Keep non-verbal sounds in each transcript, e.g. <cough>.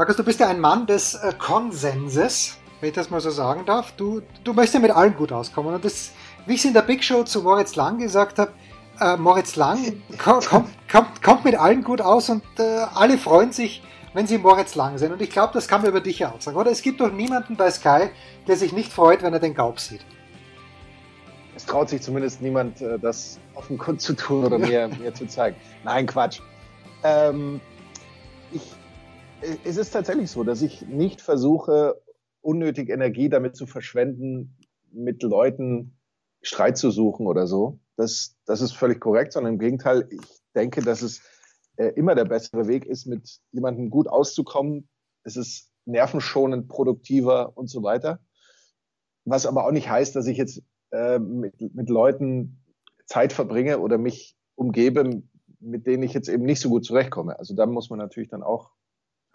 Markus, du bist ja ein Mann des äh, Konsenses, wenn ich das mal so sagen darf. Du, du möchtest ja mit allen gut auskommen. Und das, wie ich es in der Big Show zu Moritz Lang gesagt habe, äh, Moritz Lang <laughs> kommt, kommt, kommt mit allen gut aus und äh, alle freuen sich, wenn sie Moritz Lang sind. Und ich glaube, das kann man über dich ja auch sagen. Oder es gibt doch niemanden bei Sky, der sich nicht freut, wenn er den Gaub sieht. Es traut sich zumindest niemand, äh, das auf den Grund zu tun oder mir, mir zu zeigen. Nein, Quatsch. Ähm, ich es ist tatsächlich so, dass ich nicht versuche, unnötig Energie damit zu verschwenden, mit Leuten Streit zu suchen oder so. Das, das ist völlig korrekt, sondern im Gegenteil, ich denke, dass es äh, immer der bessere Weg ist, mit jemandem gut auszukommen. Es ist nervenschonend, produktiver und so weiter. Was aber auch nicht heißt, dass ich jetzt äh, mit, mit Leuten Zeit verbringe oder mich umgebe, mit denen ich jetzt eben nicht so gut zurechtkomme. Also da muss man natürlich dann auch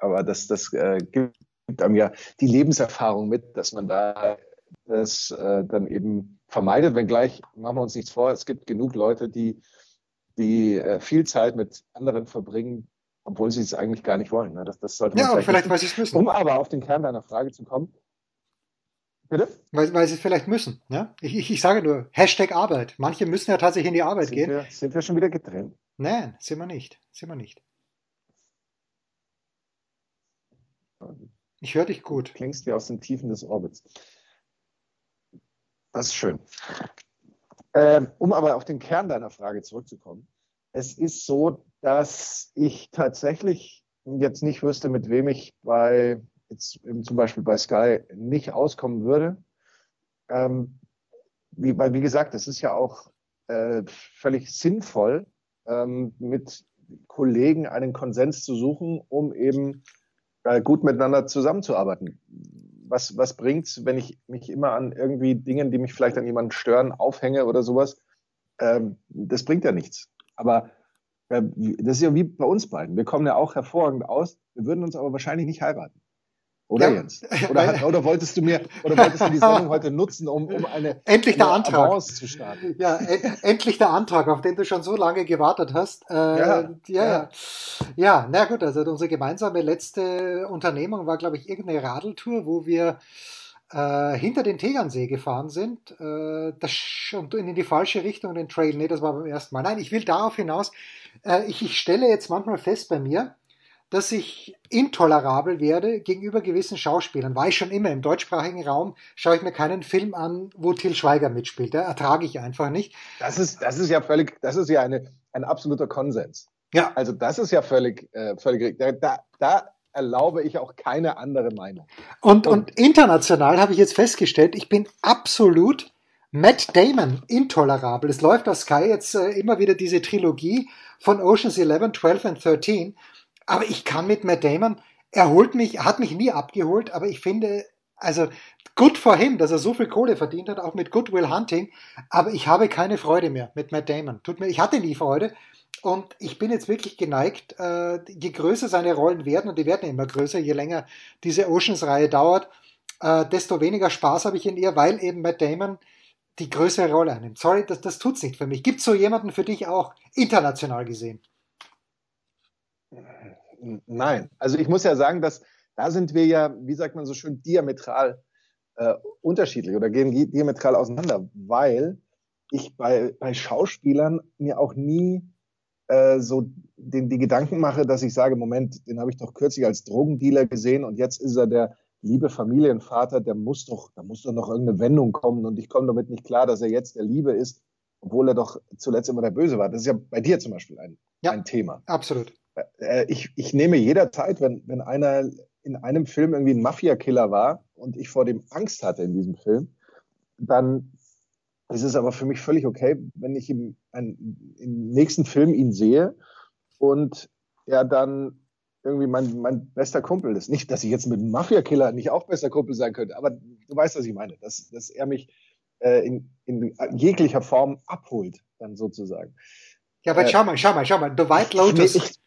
aber das, das äh, gibt einem ja die Lebenserfahrung mit, dass man da das äh, dann eben vermeidet, wenngleich machen wir uns nichts vor, es gibt genug Leute, die, die äh, viel Zeit mit anderen verbringen, obwohl sie es eigentlich gar nicht wollen. Ne? Das, das sollte man ja, vielleicht, vielleicht weil sie es müssen. Um aber auf den Kern deiner Frage zu kommen. Bitte? Weil, weil sie es vielleicht müssen. Ja? Ich, ich, ich sage nur, Hashtag Arbeit. Manche müssen ja tatsächlich in die Arbeit sind gehen. Wir, sind wir schon wieder getrennt? Nein, sind wir nicht. Sind wir nicht. Ich höre dich gut. Du klingst dir aus den Tiefen des Orbits. Das ist schön. Ähm, um aber auf den Kern deiner Frage zurückzukommen. Es ist so, dass ich tatsächlich jetzt nicht wüsste, mit wem ich bei, jetzt zum Beispiel bei Sky nicht auskommen würde. Ähm, wie, weil, wie gesagt, es ist ja auch äh, völlig sinnvoll, ähm, mit Kollegen einen Konsens zu suchen, um eben äh, gut miteinander zusammenzuarbeiten. Was, was bringt's, wenn ich mich immer an irgendwie Dingen, die mich vielleicht an jemanden stören, aufhänge oder sowas? Ähm, das bringt ja nichts. Aber äh, das ist ja wie bei uns beiden. Wir kommen ja auch hervorragend aus. Wir würden uns aber wahrscheinlich nicht heiraten. Oder ja. Jens? Oder, oder, wolltest du mir, oder wolltest du die Sendung heute nutzen, um, um eine <laughs> endlich der Antrag zu starten? Ja, en endlich der Antrag, auf den du schon so lange gewartet hast. Äh, ja, ja, ja. Ja, na gut, also unsere gemeinsame letzte Unternehmung war, glaube ich, irgendeine Radeltour, wo wir äh, hinter den Tegernsee gefahren sind äh, das, und in die falsche Richtung den Trail. Nee, das war beim ersten Mal. Nein, ich will darauf hinaus. Äh, ich, ich stelle jetzt manchmal fest bei mir, dass ich intolerabel werde gegenüber gewissen Schauspielern. War ich schon immer im deutschsprachigen Raum, schaue ich mir keinen Film an, wo Till Schweiger mitspielt. Da ertrage ich einfach nicht. Das ist, das ist ja völlig, das ist ja eine, ein absoluter Konsens. Ja. Also das ist ja völlig, äh, völlig, da, da, da erlaube ich auch keine andere Meinung. Und, und, und international habe ich jetzt festgestellt, ich bin absolut Matt Damon intolerabel. Es läuft auf Sky jetzt äh, immer wieder diese Trilogie von Oceans 11, 12 und 13 aber ich kann mit Matt Damon, er holt mich, hat mich nie abgeholt, aber ich finde, also gut vor him, dass er so viel Kohle verdient hat, auch mit Goodwill Hunting, aber ich habe keine Freude mehr mit Matt Damon. Tut mir, ich hatte nie Freude und ich bin jetzt wirklich geneigt, äh, je größer seine Rollen werden, und die werden immer größer, je länger diese Oceans-Reihe dauert, äh, desto weniger Spaß habe ich in ihr, weil eben Matt Damon die größere Rolle einnimmt. Sorry, das, das tut's nicht für mich. Gibt so jemanden für dich auch international gesehen? Nein. Also ich muss ja sagen, dass da sind wir ja, wie sagt man so schön, diametral äh, unterschiedlich oder gehen diametral auseinander, weil ich bei, bei Schauspielern mir auch nie äh, so den, die Gedanken mache, dass ich sage, Moment, den habe ich doch kürzlich als Drogendealer gesehen und jetzt ist er der liebe Familienvater, der muss doch, da muss doch noch irgendeine Wendung kommen und ich komme damit nicht klar, dass er jetzt der Liebe ist, obwohl er doch zuletzt immer der Böse war. Das ist ja bei dir zum Beispiel ein, ja, ein Thema. Absolut. Äh, ich, ich nehme jederzeit, wenn, wenn einer in einem Film irgendwie ein Mafia-Killer war und ich vor dem Angst hatte in diesem Film, dann ist es aber für mich völlig okay, wenn ich im, ein, im nächsten Film ihn sehe und er dann irgendwie mein, mein bester Kumpel ist. Nicht, dass ich jetzt mit einem Mafia-Killer nicht auch bester Kumpel sein könnte, aber du weißt, was ich meine, dass, dass er mich äh, in, in jeglicher Form abholt, dann sozusagen. Ja, aber äh, schau mal, schau mal, schau mal, The White Lotus. Ich,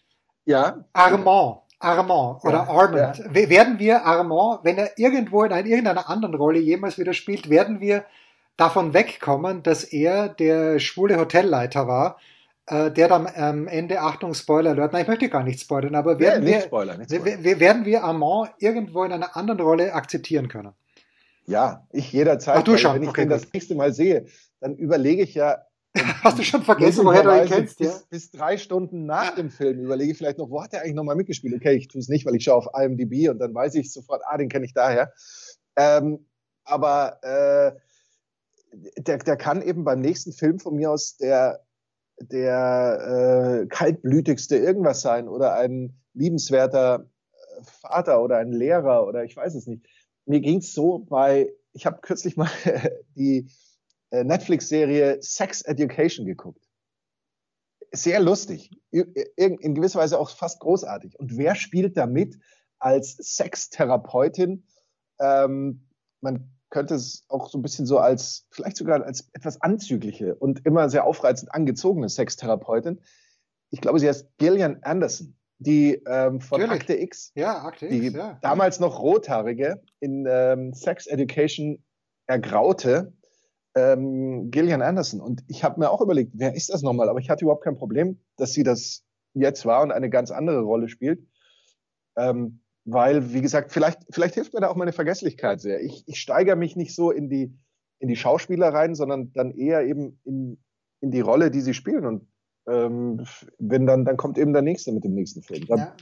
ja. Armand. Armand oder ja, Armand. Ja. Werden wir Armand, wenn er irgendwo in irgendeiner anderen Rolle jemals wieder spielt, werden wir davon wegkommen, dass er der schwule Hotelleiter war, äh, der dann am Ende, Achtung, Spoiler Alert, nein, ich möchte gar nicht spoilern, aber werden, ja, wir, Spoiler, Spoiler. werden wir Armand irgendwo in einer anderen Rolle akzeptieren können? Ja, ich jederzeit. Ach, du schon. Wenn ich okay, den das nächste Mal sehe, dann überlege ich ja, <laughs> Hast du schon vergessen, woher du ihn kennst? Bis, ja? bis drei Stunden nach dem Film überlege ich vielleicht noch, wo hat er eigentlich nochmal mitgespielt? Okay, ich tue es nicht, weil ich schaue auf IMDb und dann weiß ich sofort, ah, den kenne ich daher. Ähm, aber äh, der, der kann eben beim nächsten Film von mir aus der, der äh, kaltblütigste irgendwas sein oder ein liebenswerter äh, Vater oder ein Lehrer oder ich weiß es nicht. Mir ging es so bei, ich habe kürzlich mal <laughs> die Netflix-Serie Sex Education geguckt. Sehr lustig, in gewisser Weise auch fast großartig. Und wer spielt da mit als Sextherapeutin? Ähm, man könnte es auch so ein bisschen so als, vielleicht sogar als etwas anzügliche und immer sehr aufreizend angezogene Sextherapeutin. Ich glaube, sie heißt Gillian Anderson, die ähm, von Natürlich. Akte X, ja, Akte die X, ja. damals noch rothaarige in ähm, Sex Education ergraute ähm, Gillian Anderson. Und ich habe mir auch überlegt, wer ist das nochmal? Aber ich hatte überhaupt kein Problem, dass sie das jetzt war und eine ganz andere Rolle spielt. Ähm, weil, wie gesagt, vielleicht, vielleicht hilft mir da auch meine Vergesslichkeit sehr. Ich, ich steigere mich nicht so in die, in die Schauspieler rein, sondern dann eher eben in, in die Rolle, die sie spielen. Und ähm, wenn dann, dann kommt eben der nächste mit dem nächsten Film. Dann ja.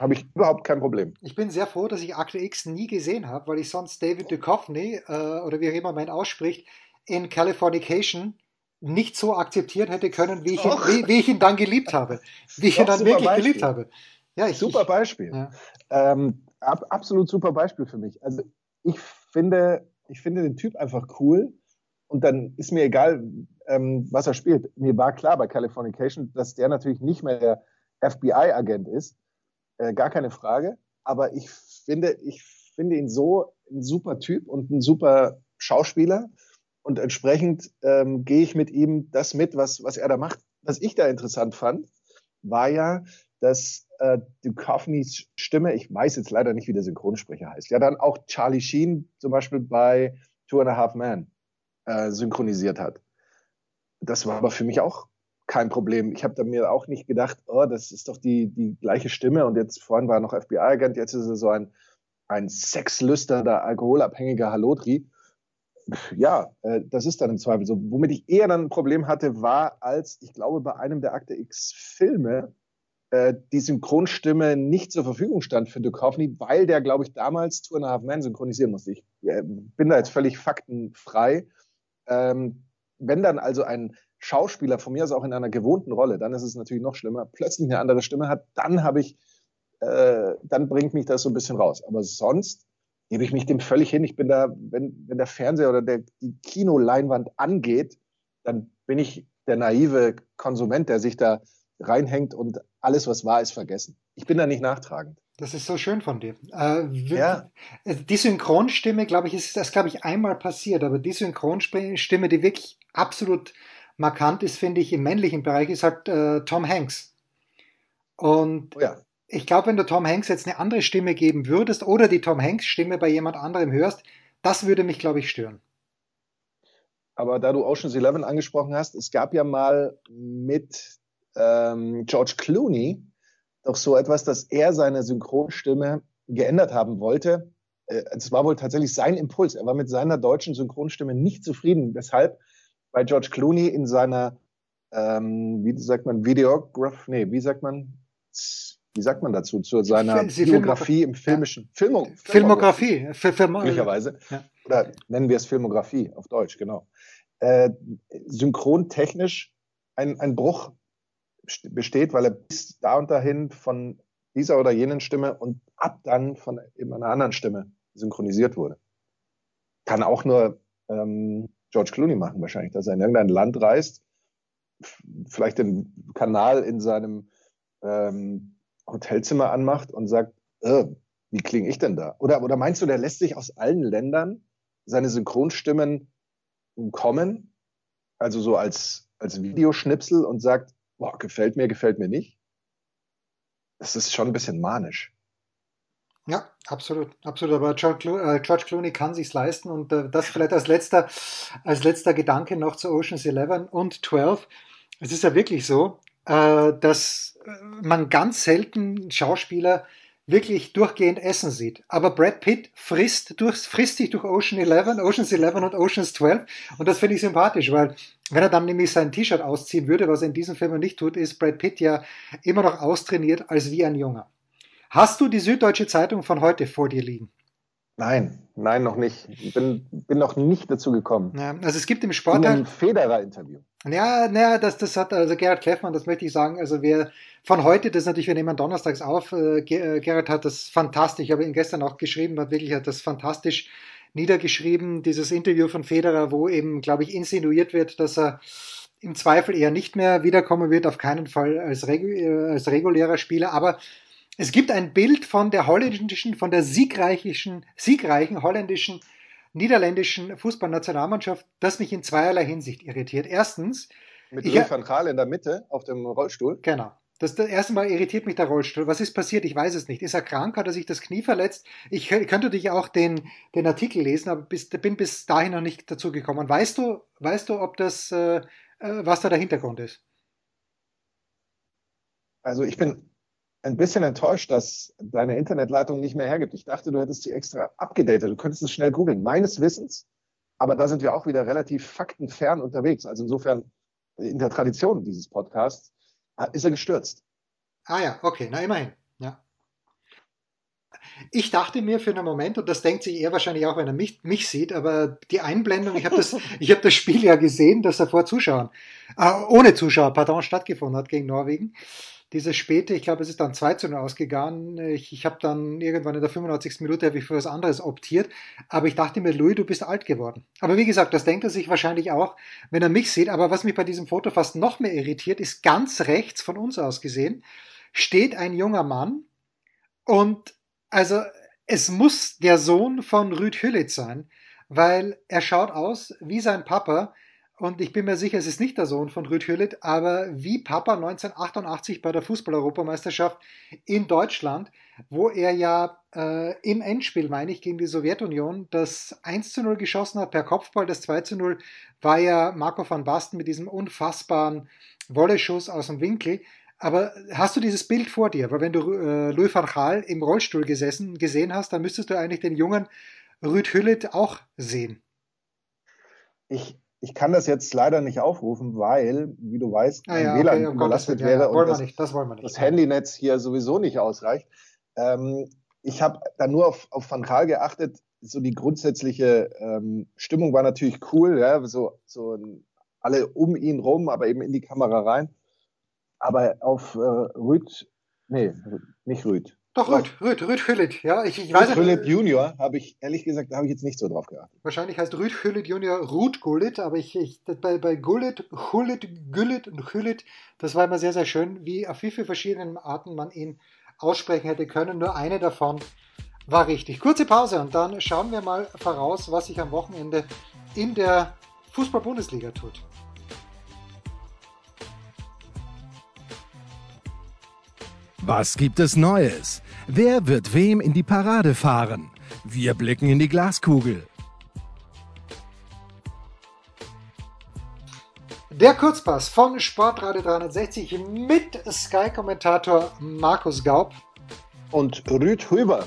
habe ich überhaupt kein Problem. Ich bin sehr froh, dass ich Akte X nie gesehen habe, weil ich sonst David Duchovny äh, oder wie auch immer man ausspricht, in Californication nicht so akzeptiert hätte können, wie ich, ihn, wie, wie ich ihn dann geliebt habe. Wie ich ihn dann wirklich Beispiel. geliebt habe. Ja, ich, super Beispiel. Ja. Ähm, ab, absolut super Beispiel für mich. Also ich finde, ich finde den Typ einfach cool und dann ist mir egal, ähm, was er spielt. Mir war klar bei Californication, dass der natürlich nicht mehr der FBI-Agent ist. Äh, gar keine Frage. Aber ich finde, ich finde ihn so ein super Typ und ein super Schauspieler. Und entsprechend ähm, gehe ich mit ihm das mit, was, was er da macht. Was ich da interessant fand, war ja, dass äh, Duchovnys Stimme, ich weiß jetzt leider nicht, wie der Synchronsprecher heißt, ja dann auch Charlie Sheen zum Beispiel bei Two and a Half Men äh, synchronisiert hat. Das war aber für mich auch kein Problem. Ich habe da mir auch nicht gedacht, oh, das ist doch die, die gleiche Stimme und jetzt vorhin war er noch FBI-Agent, jetzt ist er so ein, ein sexlüsternder, alkoholabhängiger Halotri ja, äh, das ist dann im Zweifel so. Womit ich eher dann ein Problem hatte, war, als ich glaube, bei einem der Akte X Filme äh, die Synchronstimme nicht zur Verfügung stand für Duchovny, weil der, glaube ich, damals Two and a Half Men synchronisieren musste. Ich äh, bin da jetzt völlig faktenfrei. Ähm, wenn dann also ein Schauspieler von mir aus auch in einer gewohnten Rolle, dann ist es natürlich noch schlimmer, plötzlich eine andere Stimme hat, dann habe ich, äh, dann bringt mich das so ein bisschen raus. Aber sonst gebe ich mich dem völlig hin. Ich bin da, wenn, wenn der Fernseher oder der, die Kinoleinwand angeht, dann bin ich der naive Konsument, der sich da reinhängt und alles, was wahr ist, vergessen. Ich bin da nicht nachtragend. Das ist so schön von dir. Äh, ja. Die Synchronstimme, glaube ich, ist das, glaube ich, einmal passiert, aber die Synchronstimme, die wirklich absolut markant ist, finde ich, im männlichen Bereich, ist halt äh, Tom Hanks. Und oh ja ich glaube, wenn du Tom Hanks jetzt eine andere Stimme geben würdest oder die Tom Hanks Stimme bei jemand anderem hörst, das würde mich, glaube ich, stören. Aber da du Ocean's Eleven angesprochen hast, es gab ja mal mit ähm, George Clooney doch so etwas, dass er seine Synchronstimme geändert haben wollte. Äh, es war wohl tatsächlich sein Impuls. Er war mit seiner deutschen Synchronstimme nicht zufrieden, weshalb bei George Clooney in seiner, ähm, wie sagt man, Videograph, nee, wie sagt man, wie sagt man dazu, zu seiner Biografie im filmischen ja. Filmo, Filmografie, möglicherweise. Ja. Oder nennen wir es Filmografie auf Deutsch, genau. Äh, synchrontechnisch ein, ein Bruch besteht, weil er bis da und dahin von dieser oder jenen Stimme und ab dann von eben einer anderen Stimme synchronisiert wurde. Kann auch nur ähm, George Clooney machen wahrscheinlich, dass er in irgendein Land reist, vielleicht den Kanal in seinem ähm, Hotelzimmer anmacht und sagt, äh, wie klinge ich denn da? Oder, oder meinst du, der lässt sich aus allen Ländern seine Synchronstimmen kommen? Also so als, als Videoschnipsel und sagt, boah, gefällt mir, gefällt mir nicht? Das ist schon ein bisschen manisch. Ja, absolut, absolut. Aber äh, George Clooney kann sich's leisten und äh, das vielleicht als letzter, als letzter Gedanke noch zu Ocean's 11 und 12. Es ist ja wirklich so, dass äh, man ganz selten Schauspieler wirklich durchgehend essen sieht. Aber Brad Pitt frisst, durch, frisst sich durch Ocean 11, Oceans 11 und Oceans 12 und das finde ich sympathisch, weil wenn er dann nämlich sein T-Shirt ausziehen würde, was er in diesem Film nicht tut, ist Brad Pitt ja immer noch austrainiert als wie ein Junger. Hast du die Süddeutsche Zeitung von heute vor dir liegen? Nein, nein, noch nicht. Ich bin, bin noch nicht dazu gekommen. Ja, also es gibt im Sport. In einem Federer-Interview. Ja, naja, das, das hat also Gerhard Kleffmann, das möchte ich sagen. Also wer von heute, das natürlich, wir nehmen donnerstags auf, äh, äh, Gerhard hat das fantastisch, ich habe ihn gestern auch geschrieben, hat wirklich hat das fantastisch niedergeschrieben, dieses Interview von Federer, wo eben, glaube ich, insinuiert wird, dass er im Zweifel eher nicht mehr wiederkommen wird, auf keinen Fall als, regu äh, als regulärer Spieler, aber es gibt ein Bild von der holländischen, von der siegreichen, siegreichen holländischen, niederländischen Fußballnationalmannschaft, das mich in zweierlei Hinsicht irritiert. Erstens. Mit Louis van Gaal in der Mitte auf dem Rollstuhl. Genau. Das, das erste Mal irritiert mich der Rollstuhl. Was ist passiert? Ich weiß es nicht. Ist er krank? Hat er sich das Knie verletzt? Ich könnte natürlich auch den, den Artikel lesen, aber bis, bin bis dahin noch nicht dazu gekommen. Weißt du, weißt du, ob das, äh, äh was da der Hintergrund ist? Also ich bin ein bisschen enttäuscht, dass deine Internetleitung nicht mehr hergibt. Ich dachte, du hättest sie extra abgedatet. Du könntest es schnell googeln. Meines Wissens, aber da sind wir auch wieder relativ faktenfern unterwegs. Also insofern in der Tradition dieses Podcasts ist er gestürzt. Ah ja, okay, na immerhin. Ja. Ich dachte mir für einen Moment, und das denkt sich er wahrscheinlich auch, wenn er mich, mich sieht, aber die Einblendung, ich habe das, <laughs> ich hab das Spiel ja gesehen, dass er vor Zuschauern, äh, ohne Zuschauer, pardon, stattgefunden hat gegen Norwegen dieses späte, ich glaube, es ist dann 2 zu 0 ausgegangen. Ich, ich habe dann irgendwann in der 85. Minute ich für was anderes optiert. Aber ich dachte mir, Louis, du bist alt geworden. Aber wie gesagt, das denkt er sich wahrscheinlich auch, wenn er mich sieht. Aber was mich bei diesem Foto fast noch mehr irritiert, ist ganz rechts von uns aus gesehen, steht ein junger Mann und also es muss der Sohn von Rüd Hüllitz sein, weil er schaut aus wie sein Papa, und ich bin mir sicher, es ist nicht der Sohn von Rüd Hüllet, aber wie Papa 1988 bei der Fußball-Europameisterschaft in Deutschland, wo er ja äh, im Endspiel, meine ich, gegen die Sowjetunion das 1 zu 0 geschossen hat per Kopfball. Das 2 zu 0 war ja Marco van Basten mit diesem unfassbaren Wolleschuss aus dem Winkel. Aber hast du dieses Bild vor dir? Weil wenn du äh, Louis van Gaal im Rollstuhl gesessen, gesehen hast, dann müsstest du eigentlich den jungen Rüd Hüllet auch sehen. Ich ich kann das jetzt leider nicht aufrufen, weil, wie du weißt, ah, ja, ein WLAN okay, überlastet wäre ja, und das, das, das Handynetz hier sowieso nicht ausreicht. Ähm, ich habe da nur auf, auf Van Gaal geachtet. So die grundsätzliche ähm, Stimmung war natürlich cool, ja, so, so alle um ihn rum, aber eben in die Kamera rein. Aber auf äh, Rüd, nee, nicht Rüd, doch, Rüd, Rüd, Rüd Hüllit, ja. Ich, ich weiß Hüllit Junior habe ich, ehrlich gesagt, da habe ich jetzt nicht so drauf geachtet. Wahrscheinlich heißt Rüd Hüllit Junior Ruth Gullit, aber ich, ich bei, bei Gullit, Hullit, Güllit und Hüllit, das war immer sehr, sehr schön, wie auf wie viele verschiedenen Arten man ihn aussprechen hätte können. Nur eine davon war richtig. Kurze Pause und dann schauen wir mal voraus, was sich am Wochenende in der Fußball-Bundesliga tut. Was gibt es Neues? Wer wird wem in die Parade fahren? Wir blicken in die Glaskugel. Der Kurzpass von Sportradio 360 mit Sky-Kommentator Markus Gaub. Und Rüd Huber.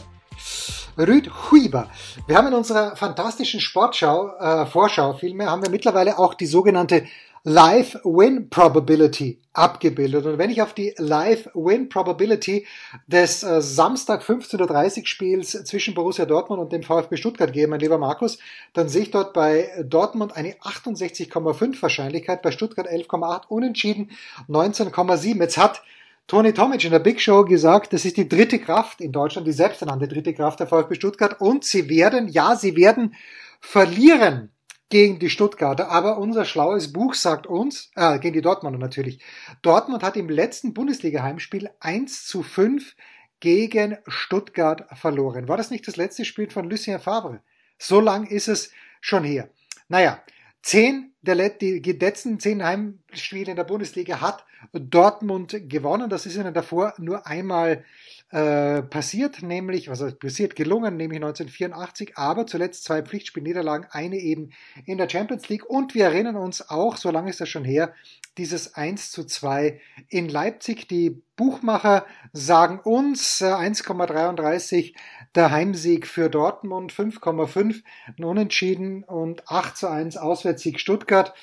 Rüd Huber. Wir haben in unserer fantastischen Sportschau, äh, Vorschau vielmehr, haben wir mittlerweile auch die sogenannte Live Win Probability abgebildet. Und wenn ich auf die Live Win Probability des äh, Samstag 15.30 Uhr Spiels zwischen Borussia Dortmund und dem VfB Stuttgart gehe, mein lieber Markus, dann sehe ich dort bei Dortmund eine 68,5 Wahrscheinlichkeit, bei Stuttgart 11,8, unentschieden 19,7. Jetzt hat Tony Tomic in der Big Show gesagt, das ist die dritte Kraft in Deutschland, die selbsternannte dritte Kraft der VfB Stuttgart und sie werden, ja, sie werden verlieren gegen die Stuttgarter. Aber unser schlaues Buch sagt uns, äh, gegen die Dortmunder natürlich. Dortmund hat im letzten Bundesliga-Heimspiel 1 zu 5 gegen Stuttgart verloren. War das nicht das letzte Spiel von Lucien Favre? So lang ist es schon her. Naja, zehn der die letzten zehn Heimspiele in der Bundesliga hat Dortmund gewonnen. Das ist ihnen davor nur einmal äh, passiert, nämlich, was heißt passiert, gelungen, nämlich 1984, aber zuletzt zwei Pflichtspielniederlagen, eine eben in der Champions League. Und wir erinnern uns auch, so lange ist das schon her, dieses 1 zu 2 in Leipzig. Die Buchmacher sagen uns 1,33 äh, der Heimsieg für Dortmund, 5,5 ein Unentschieden und 8 zu 1 Auswärtssieg Stuttgart.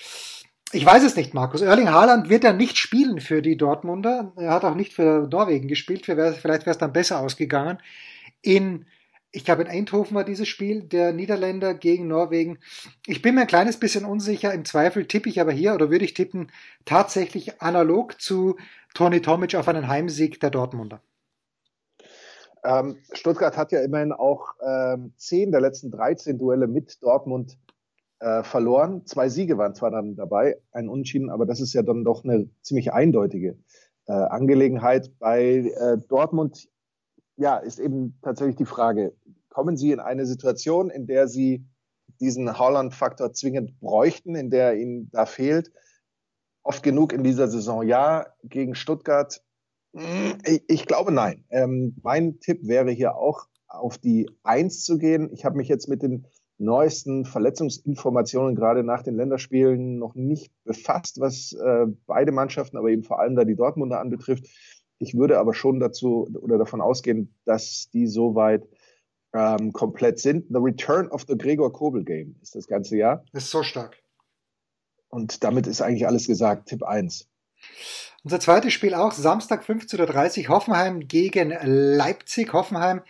Ich weiß es nicht, Markus. Erling Haaland wird ja nicht spielen für die Dortmunder. Er hat auch nicht für Norwegen gespielt. Vielleicht wäre es dann besser ausgegangen. In, ich glaube, in Eindhoven war dieses Spiel der Niederländer gegen Norwegen. Ich bin mir ein kleines bisschen unsicher. Im Zweifel tippe ich aber hier oder würde ich tippen tatsächlich analog zu Toni Tomic auf einen Heimsieg der Dortmunder. Ähm, Stuttgart hat ja immerhin auch ähm, zehn der letzten 13 Duelle mit Dortmund äh, verloren. Zwei Siege waren zwar dann dabei, ein Unentschieden, aber das ist ja dann doch eine ziemlich eindeutige äh, Angelegenheit. Bei äh, Dortmund, ja, ist eben tatsächlich die Frage, kommen Sie in eine Situation, in der Sie diesen Holland-Faktor zwingend bräuchten, in der Ihnen da fehlt? Oft genug in dieser Saison ja, gegen Stuttgart. Ich, ich glaube nein. Ähm, mein Tipp wäre hier auch auf die Eins zu gehen. Ich habe mich jetzt mit den neuesten Verletzungsinformationen gerade nach den Länderspielen noch nicht befasst, was äh, beide Mannschaften, aber eben vor allem da die Dortmunder anbetrifft. Ich würde aber schon dazu oder davon ausgehen, dass die soweit ähm, komplett sind. The Return of the Gregor Kobel Game ist das ganze Jahr. ist so stark. Und damit ist eigentlich alles gesagt. Tipp 1. Unser zweites Spiel auch Samstag 15.30 Uhr Hoffenheim gegen Leipzig. Hoffenheim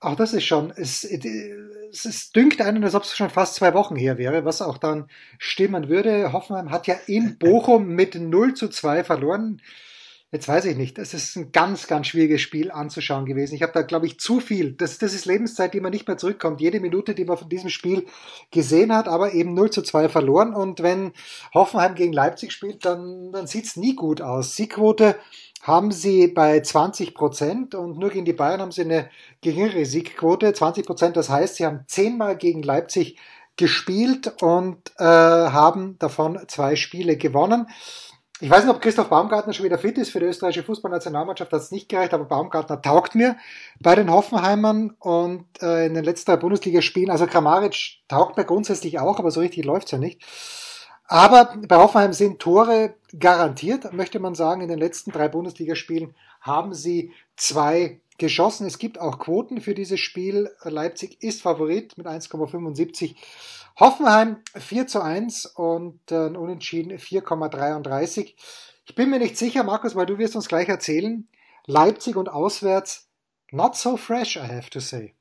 auch das ist schon, es, es, es dünkt einen, als ob es schon fast zwei Wochen her wäre, was auch dann stimmen würde. Hoffenheim hat ja in <laughs> Bochum mit 0 zu 2 verloren. Jetzt weiß ich nicht, es ist ein ganz, ganz schwieriges Spiel anzuschauen gewesen. Ich habe da, glaube ich, zu viel. Das, das ist Lebenszeit, die man nicht mehr zurückkommt. Jede Minute, die man von diesem Spiel gesehen hat, aber eben 0 zu 2 verloren. Und wenn Hoffenheim gegen Leipzig spielt, dann, dann sieht's nie gut aus. Siegquote haben sie bei 20 Prozent und nur gegen die Bayern haben sie eine geringere Siegquote, 20 Prozent. Das heißt, sie haben zehnmal gegen Leipzig gespielt und äh, haben davon zwei Spiele gewonnen. Ich weiß nicht, ob Christoph Baumgartner schon wieder fit ist für die österreichische Fußballnationalmannschaft, hat es nicht gereicht, aber Baumgartner taugt mir bei den Hoffenheimern und äh, in den letzten drei Bundesligaspielen, also Kramaric taugt mir grundsätzlich auch, aber so richtig läuft's ja nicht. Aber bei Hoffenheim sind Tore garantiert, möchte man sagen. In den letzten drei Bundesligaspielen haben sie zwei geschossen. Es gibt auch Quoten für dieses Spiel. Leipzig ist Favorit mit 1,75. Hoffenheim 4 zu 1 und äh, Unentschieden 4,33. Ich bin mir nicht sicher, Markus, weil du wirst uns gleich erzählen. Leipzig und auswärts not so fresh, I have to say.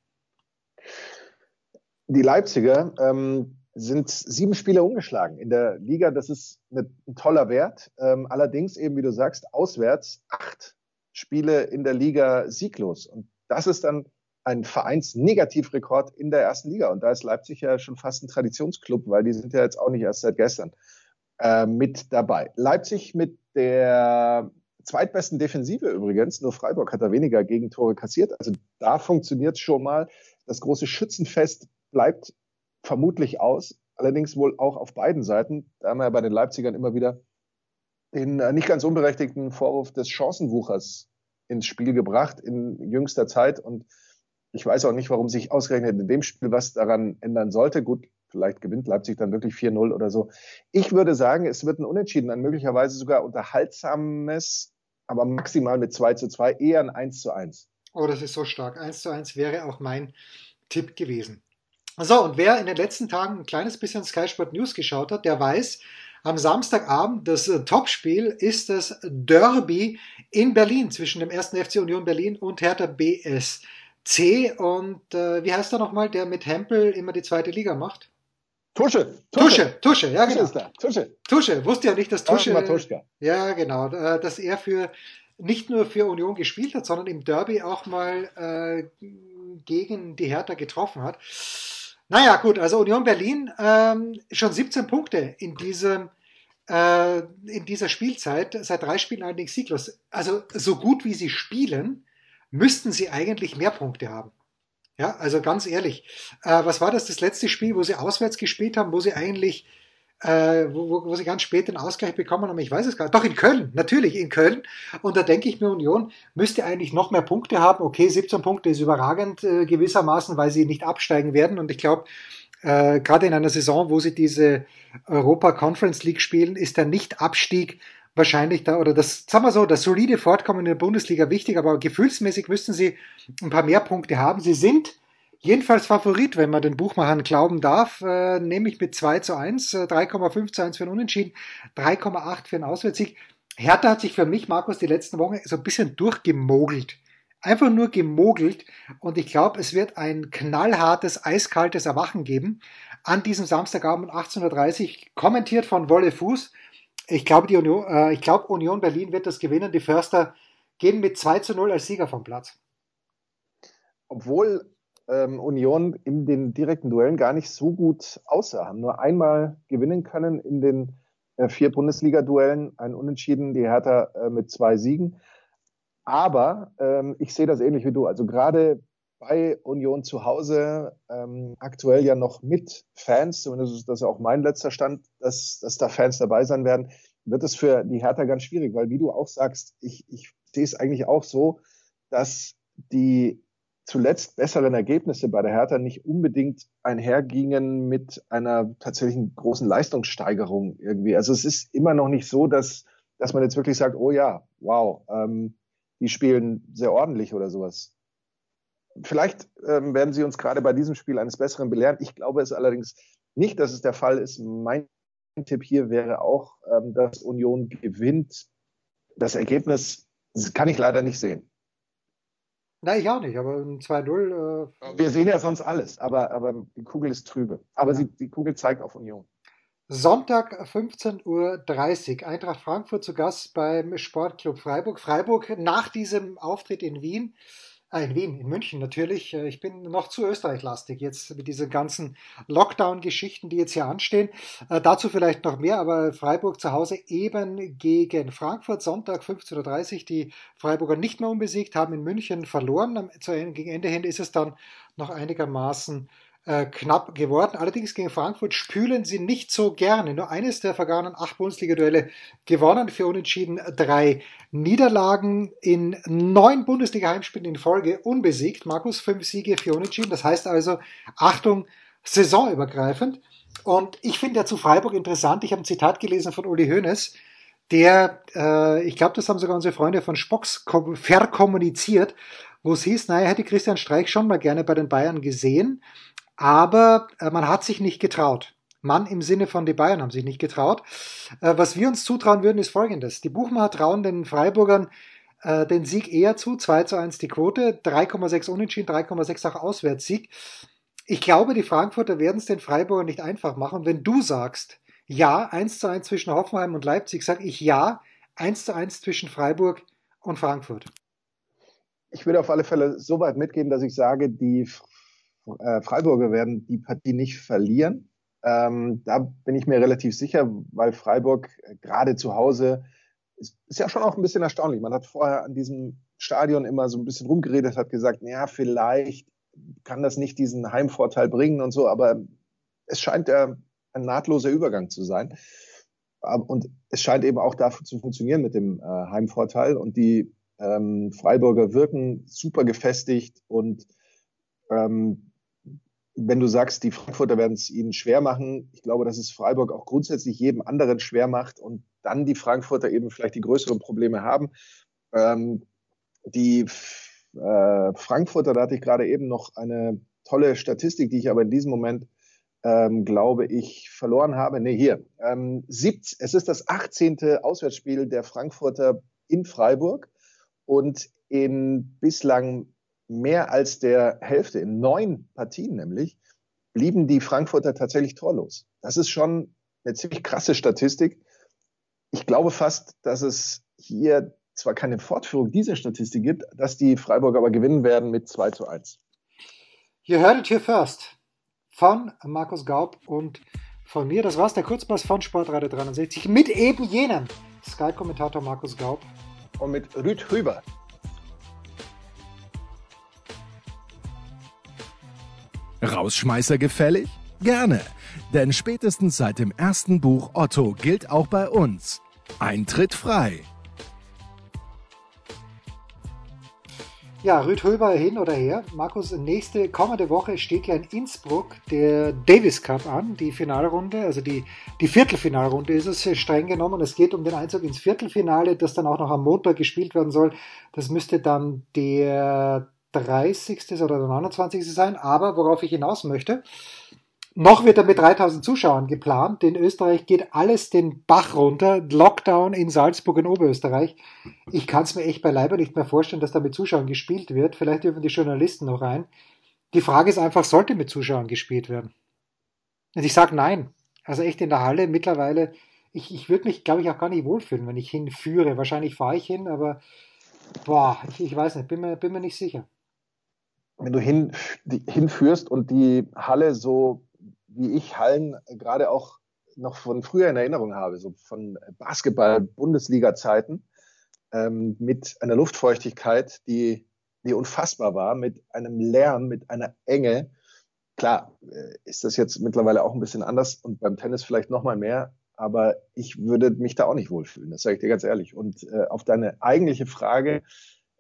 Die Leipziger ähm, sind sieben Spiele ungeschlagen in der Liga. Das ist ein toller Wert. Ähm, allerdings eben, wie du sagst, auswärts acht Spiele in der Liga sieglos. Und das ist dann ein Vereinsnegativrekord in der ersten Liga. Und da ist Leipzig ja schon fast ein Traditionsclub, weil die sind ja jetzt auch nicht erst seit gestern äh, mit dabei. Leipzig mit der zweitbesten Defensive übrigens. Nur Freiburg hat da weniger Gegentore kassiert. Also da funktioniert schon mal. Das große Schützenfest bleibt vermutlich aus. Allerdings wohl auch auf beiden Seiten. Da haben wir ja bei den Leipzigern immer wieder den äh, nicht ganz unberechtigten Vorwurf des Chancenwuchers ins Spiel gebracht in jüngster Zeit. Und ich weiß auch nicht, warum sich ausgerechnet in dem Spiel was daran ändern sollte. Gut, vielleicht gewinnt Leipzig dann wirklich 4-0 oder so. Ich würde sagen, es wird ein Unentschieden, ein möglicherweise sogar unterhaltsames, aber maximal mit 2 zu 2, eher ein 1 zu 1. Oh, das ist so stark. 1 zu 1 wäre auch mein Tipp gewesen. So, und wer in den letzten Tagen ein kleines bisschen Sky Sport News geschaut hat, der weiß, am Samstagabend das äh, Topspiel ist das Derby in Berlin zwischen dem 1. FC Union Berlin und Hertha BSC. Und äh, wie heißt er nochmal, der mit Hempel immer die zweite Liga macht? Tusche, Tusche, Tusche, ja genau. Tusche, Tusche. Tusche, wusste ja nicht, dass Tusche. Ja, genau, äh, dass er für nicht nur für Union gespielt hat, sondern im Derby auch mal äh, gegen die Hertha getroffen hat. Naja, gut, also Union Berlin ähm, schon 17 Punkte in diesem äh, in dieser Spielzeit, seit drei Spielen allerdings sieglos. Also so gut wie sie spielen, müssten sie eigentlich mehr Punkte haben. Ja, also ganz ehrlich, äh, was war das das letzte Spiel, wo sie auswärts gespielt haben, wo sie eigentlich, äh, wo, wo, sie ganz spät den Ausgleich bekommen haben? Ich weiß es gar nicht. Doch in Köln, natürlich in Köln. Und da denke ich mir, Union müsste eigentlich noch mehr Punkte haben. Okay, 17 Punkte ist überragend äh, gewissermaßen, weil sie nicht absteigen werden. Und ich glaube, äh, gerade in einer Saison, wo sie diese Europa Conference League spielen, ist der Nicht-Abstieg wahrscheinlich da, oder das, sagen wir so, das solide Fortkommen in der Bundesliga wichtig, aber gefühlsmäßig müssten sie ein paar mehr Punkte haben. Sie sind jedenfalls Favorit, wenn man den Buchmachern glauben darf, äh, nämlich mit 2 zu 1, äh, 3,5 zu 1 für einen Unentschieden, 3,8 für einen Auswärtssieg. Hertha hat sich für mich, Markus, die letzten Wochen so ein bisschen durchgemogelt. Einfach nur gemogelt. Und ich glaube, es wird ein knallhartes, eiskaltes Erwachen geben an diesem Samstagabend 18.30 Uhr, kommentiert von Wolle Fuß. Ich glaube, die Union, äh, ich glaube, Union Berlin wird das gewinnen. Die Förster gehen mit 2 zu 0 als Sieger vom Platz. Obwohl ähm, Union in den direkten Duellen gar nicht so gut aussah, haben nur einmal gewinnen können in den äh, vier Bundesliga-Duellen, ein Unentschieden, die Hertha äh, mit zwei Siegen. Aber ähm, ich sehe das ähnlich wie du. Also gerade bei Union zu Hause, ähm, aktuell ja noch mit Fans, zumindest ist das auch mein letzter Stand, dass, dass da Fans dabei sein werden, wird es für die Hertha ganz schwierig, weil wie du auch sagst, ich, ich sehe es eigentlich auch so, dass die zuletzt besseren Ergebnisse bei der Hertha nicht unbedingt einhergingen mit einer tatsächlichen großen Leistungssteigerung irgendwie. Also es ist immer noch nicht so, dass, dass man jetzt wirklich sagt, oh ja, wow, ähm, die spielen sehr ordentlich oder sowas vielleicht ähm, werden Sie uns gerade bei diesem Spiel eines Besseren belehren. Ich glaube es allerdings nicht, dass es der Fall ist. Mein Tipp hier wäre auch, ähm, dass Union gewinnt. Das Ergebnis kann ich leider nicht sehen. Nein, ich auch nicht, aber ein 2-0. Äh Wir sehen ja sonst alles, aber, aber die Kugel ist trübe. Aber ja. sie, die Kugel zeigt auf Union. Sonntag 15.30 Uhr, Eintracht Frankfurt zu Gast beim Sportclub Freiburg. Freiburg nach diesem Auftritt in Wien Ah, in Wien, in München natürlich. Äh, ich bin noch zu Österreich-lastig jetzt mit diesen ganzen Lockdown-Geschichten, die jetzt hier anstehen. Äh, dazu vielleicht noch mehr, aber Freiburg zu Hause eben gegen Frankfurt, Sonntag 15.30 Uhr. Die Freiburger nicht mehr unbesiegt, haben in München verloren. Gegen Ende hin ist es dann noch einigermaßen äh, knapp geworden. Allerdings gegen Frankfurt spülen sie nicht so gerne. Nur eines der vergangenen acht Bundesliga-Duelle gewonnen, für Unentschieden drei Niederlagen in neun Bundesliga-Heimspielen in Folge unbesiegt. Markus, fünf Siege, vier Unentschieden. Das heißt also, Achtung, saisonübergreifend. Und ich finde ja zu Freiburg interessant. Ich habe ein Zitat gelesen von Uli Hoeneß, der, äh, ich glaube, das haben sogar unsere Freunde von Spocks verkommuniziert, wo es hieß, naja, hätte Christian Streich schon mal gerne bei den Bayern gesehen aber äh, man hat sich nicht getraut. Mann im Sinne von die Bayern haben sich nicht getraut. Äh, was wir uns zutrauen würden, ist folgendes. Die Buchmacher trauen den Freiburgern äh, den Sieg eher zu, 2 zu 1 die Quote, 3,6 Unentschieden, 3,6 auch Auswärtssieg. Ich glaube, die Frankfurter werden es den Freiburgern nicht einfach machen. wenn du sagst, ja, 1 zu 1 zwischen Hoffenheim und Leipzig, sage ich ja, 1 zu 1 zwischen Freiburg und Frankfurt. Ich würde auf alle Fälle so weit mitgehen, dass ich sage, die äh, Freiburger werden die Partie nicht verlieren. Ähm, da bin ich mir relativ sicher, weil Freiburg äh, gerade zu Hause ist, ist, ja schon auch ein bisschen erstaunlich. Man hat vorher an diesem Stadion immer so ein bisschen rumgeredet, hat gesagt, ja, vielleicht kann das nicht diesen Heimvorteil bringen und so, aber es scheint ja ein nahtloser Übergang zu sein. Und es scheint eben auch dafür zu funktionieren mit dem äh, Heimvorteil. Und die ähm, Freiburger wirken super gefestigt und ähm, wenn du sagst, die Frankfurter werden es ihnen schwer machen, ich glaube, dass es Freiburg auch grundsätzlich jedem anderen schwer macht und dann die Frankfurter eben vielleicht die größeren Probleme haben. Ähm, die äh, Frankfurter, da hatte ich gerade eben noch eine tolle Statistik, die ich aber in diesem Moment, ähm, glaube ich, verloren habe. Nee, hier. Ähm, 17, es ist das 18. Auswärtsspiel der Frankfurter in Freiburg und in bislang mehr als der Hälfte, in neun Partien nämlich, blieben die Frankfurter tatsächlich torlos. Das ist schon eine ziemlich krasse Statistik. Ich glaube fast, dass es hier zwar keine Fortführung dieser Statistik gibt, dass die Freiburger aber gewinnen werden mit 2 zu 1. You heard it here first. von Markus Gaub und von mir. Das war's, der Kurzpass von Sportradio 63 mit eben jenem Sky-Kommentator Markus Gaub. Und mit Rüd Hüber. Rausschmeißer gefällig? Gerne, denn spätestens seit dem ersten Buch Otto gilt auch bei uns Eintritt frei. Ja, Rüd Höber hin oder her. Markus, nächste kommende Woche steht ja in Innsbruck der Davis Cup an, die Finalrunde, also die, die Viertelfinalrunde ist es streng genommen. Es geht um den Einzug ins Viertelfinale, das dann auch noch am Montag gespielt werden soll. Das müsste dann der 30. oder der 29. sein. Aber worauf ich hinaus möchte, noch wird er mit 3000 Zuschauern geplant. In Österreich geht alles den Bach runter. Lockdown in Salzburg in Oberösterreich. Ich kann es mir echt beileibe nicht mehr vorstellen, dass da mit Zuschauern gespielt wird. Vielleicht dürfen die Journalisten noch rein. Die Frage ist einfach, sollte mit Zuschauern gespielt werden? Und ich sage nein. Also echt in der Halle mittlerweile, ich, ich würde mich, glaube ich, auch gar nicht wohlfühlen, wenn ich hinführe. Wahrscheinlich fahre ich hin, aber boah, ich, ich weiß nicht, bin mir, bin mir nicht sicher. Wenn du hin, hinführst und die Halle so wie ich Hallen gerade auch noch von früher in Erinnerung habe, so von Basketball-Bundesliga-Zeiten, ähm, mit einer Luftfeuchtigkeit, die, die unfassbar war, mit einem Lärm, mit einer Enge. Klar, äh, ist das jetzt mittlerweile auch ein bisschen anders und beim Tennis vielleicht noch mal mehr, aber ich würde mich da auch nicht wohlfühlen, das sage ich dir ganz ehrlich. Und äh, auf deine eigentliche Frage,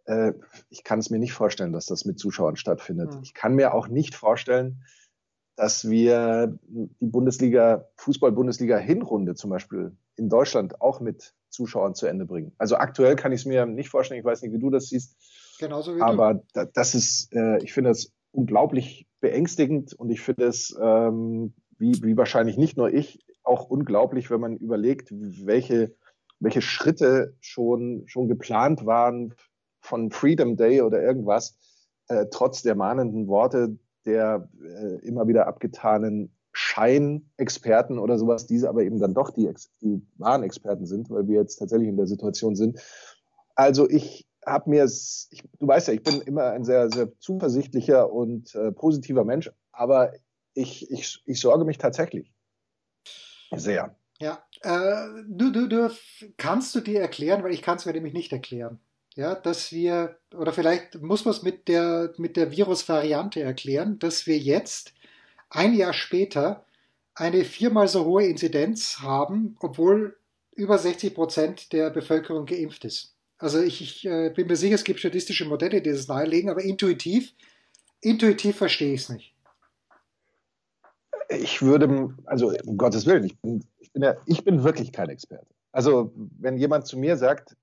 äh, ich kann es mir nicht vorstellen, dass das mit Zuschauern stattfindet. Mhm. Ich kann mir auch nicht vorstellen, dass wir die Bundesliga, Fußball-Bundesliga-Hinrunde zum Beispiel in Deutschland auch mit Zuschauern zu Ende bringen. Also aktuell kann ich es mir nicht vorstellen, ich weiß nicht, wie du das siehst. Genauso wie aber du. das ist, äh, ich finde das unglaublich beängstigend und ich finde es, ähm, wie, wie wahrscheinlich nicht nur ich, auch unglaublich, wenn man überlegt, welche, welche Schritte schon, schon geplant waren von Freedom Day oder irgendwas, äh, trotz der mahnenden Worte der äh, immer wieder abgetanen Scheinexperten oder sowas, diese aber eben dann doch die, die wahren Experten sind, weil wir jetzt tatsächlich in der Situation sind. Also ich habe mir, ich, du weißt ja, ich bin immer ein sehr, sehr zuversichtlicher und äh, positiver Mensch, aber ich, ich, ich sorge mich tatsächlich sehr. Ja, äh, du, du, du, kannst du dir erklären, weil ich kann es mir nämlich nicht erklären ja, dass wir, oder vielleicht muss man es mit der, mit der Virusvariante erklären, dass wir jetzt ein Jahr später eine viermal so hohe Inzidenz haben, obwohl über 60 Prozent der Bevölkerung geimpft ist. Also ich, ich äh, bin mir sicher, es gibt statistische Modelle, die das nahelegen, aber intuitiv, intuitiv verstehe ich es nicht. Ich würde, also um Gottes Willen, ich bin, ich bin, ja, ich bin wirklich kein Experte. Also wenn jemand zu mir sagt,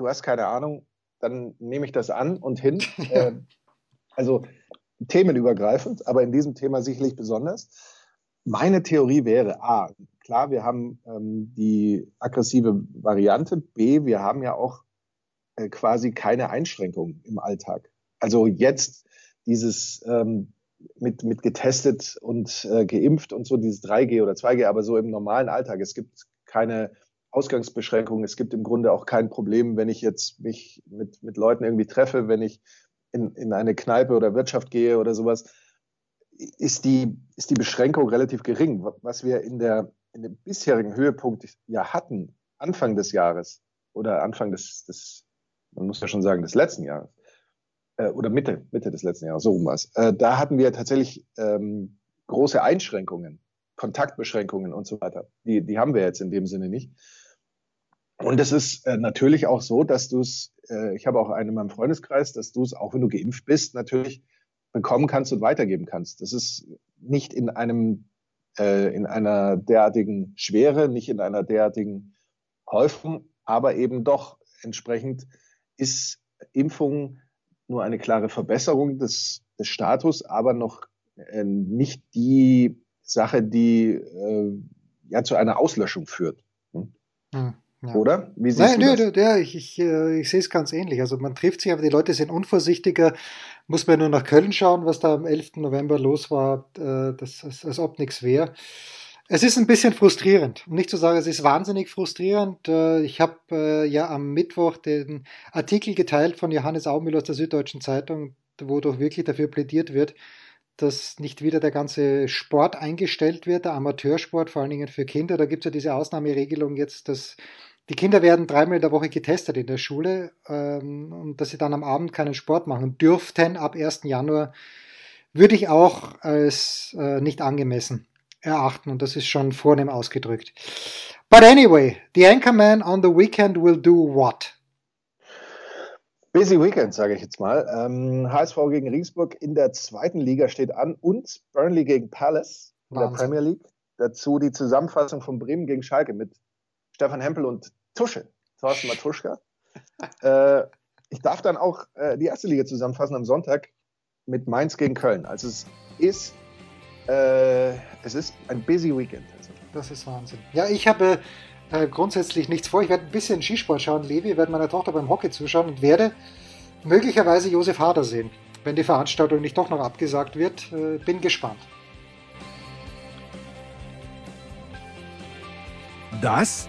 du hast keine Ahnung, dann nehme ich das an und hin. <laughs> äh, also themenübergreifend, aber in diesem Thema sicherlich besonders. Meine Theorie wäre, A, klar, wir haben ähm, die aggressive Variante, B, wir haben ja auch äh, quasi keine Einschränkungen im Alltag. Also jetzt dieses ähm, mit, mit getestet und äh, geimpft und so, dieses 3G oder 2G, aber so im normalen Alltag. Es gibt keine Ausgangsbeschränkungen. Es gibt im Grunde auch kein Problem, wenn ich jetzt mich mit, mit Leuten irgendwie treffe, wenn ich in, in eine Kneipe oder Wirtschaft gehe oder sowas, ist die, ist die Beschränkung relativ gering. Was wir in, der, in dem bisherigen Höhepunkt ja hatten, Anfang des Jahres oder Anfang des, des man muss ja schon sagen, des letzten Jahres, äh, oder Mitte, Mitte des letzten Jahres, so um was, äh, da hatten wir tatsächlich ähm, große Einschränkungen, Kontaktbeschränkungen und so weiter. Die, die haben wir jetzt in dem Sinne nicht. Und es ist äh, natürlich auch so, dass du es, äh, ich habe auch einen in meinem Freundeskreis, dass du es, auch wenn du geimpft bist, natürlich bekommen kannst und weitergeben kannst. Das ist nicht in einem, äh, in einer derartigen Schwere, nicht in einer derartigen Häufung, aber eben doch entsprechend ist Impfung nur eine klare Verbesserung des, des Status, aber noch äh, nicht die Sache, die äh, ja zu einer Auslöschung führt. Hm? Hm. Ja. Oder? Wie siehst Nein, du das? Ja, ich, ich, äh, ich sehe es ganz ähnlich. Also man trifft sich, aber die Leute sind unvorsichtiger. Muss man nur nach Köln schauen, was da am 11. November los war, äh, das, als, als ob nichts wäre. Es ist ein bisschen frustrierend. Um nicht zu sagen, es ist wahnsinnig frustrierend. Äh, ich habe ja am Mittwoch den Artikel geteilt von Johannes Aumüller aus der Süddeutschen Zeitung, wo doch wirklich dafür plädiert wird, dass nicht wieder der ganze Sport eingestellt wird, der Amateursport, vor allen Dingen für Kinder. Da gibt es ja diese Ausnahmeregelung jetzt, dass die Kinder werden dreimal in der Woche getestet in der Schule ähm, und dass sie dann am Abend keinen Sport machen dürften ab 1. Januar, würde ich auch als äh, nicht angemessen erachten und das ist schon vornehm ausgedrückt. But anyway, the Anchorman on the weekend will do what? Busy Weekend, sage ich jetzt mal. Ähm, HSV gegen Regensburg in der zweiten Liga steht an und Burnley gegen Palace in Wahnsinn. der Premier League. Dazu die Zusammenfassung von Bremen gegen Schalke mit Stefan Hempel und Tusche, Thorsten Matuschka. <laughs> äh, ich darf dann auch äh, die erste Liga zusammenfassen am Sonntag mit Mainz gegen Köln. Also es ist, äh, es ist ein busy Weekend. Also. Das ist Wahnsinn. Ja, ich habe äh, grundsätzlich nichts vor. Ich werde ein bisschen Skisport schauen, Levi, werde meiner Tochter beim Hockey zuschauen und werde möglicherweise Josef Hader sehen, wenn die Veranstaltung nicht doch noch abgesagt wird. Äh, bin gespannt. Das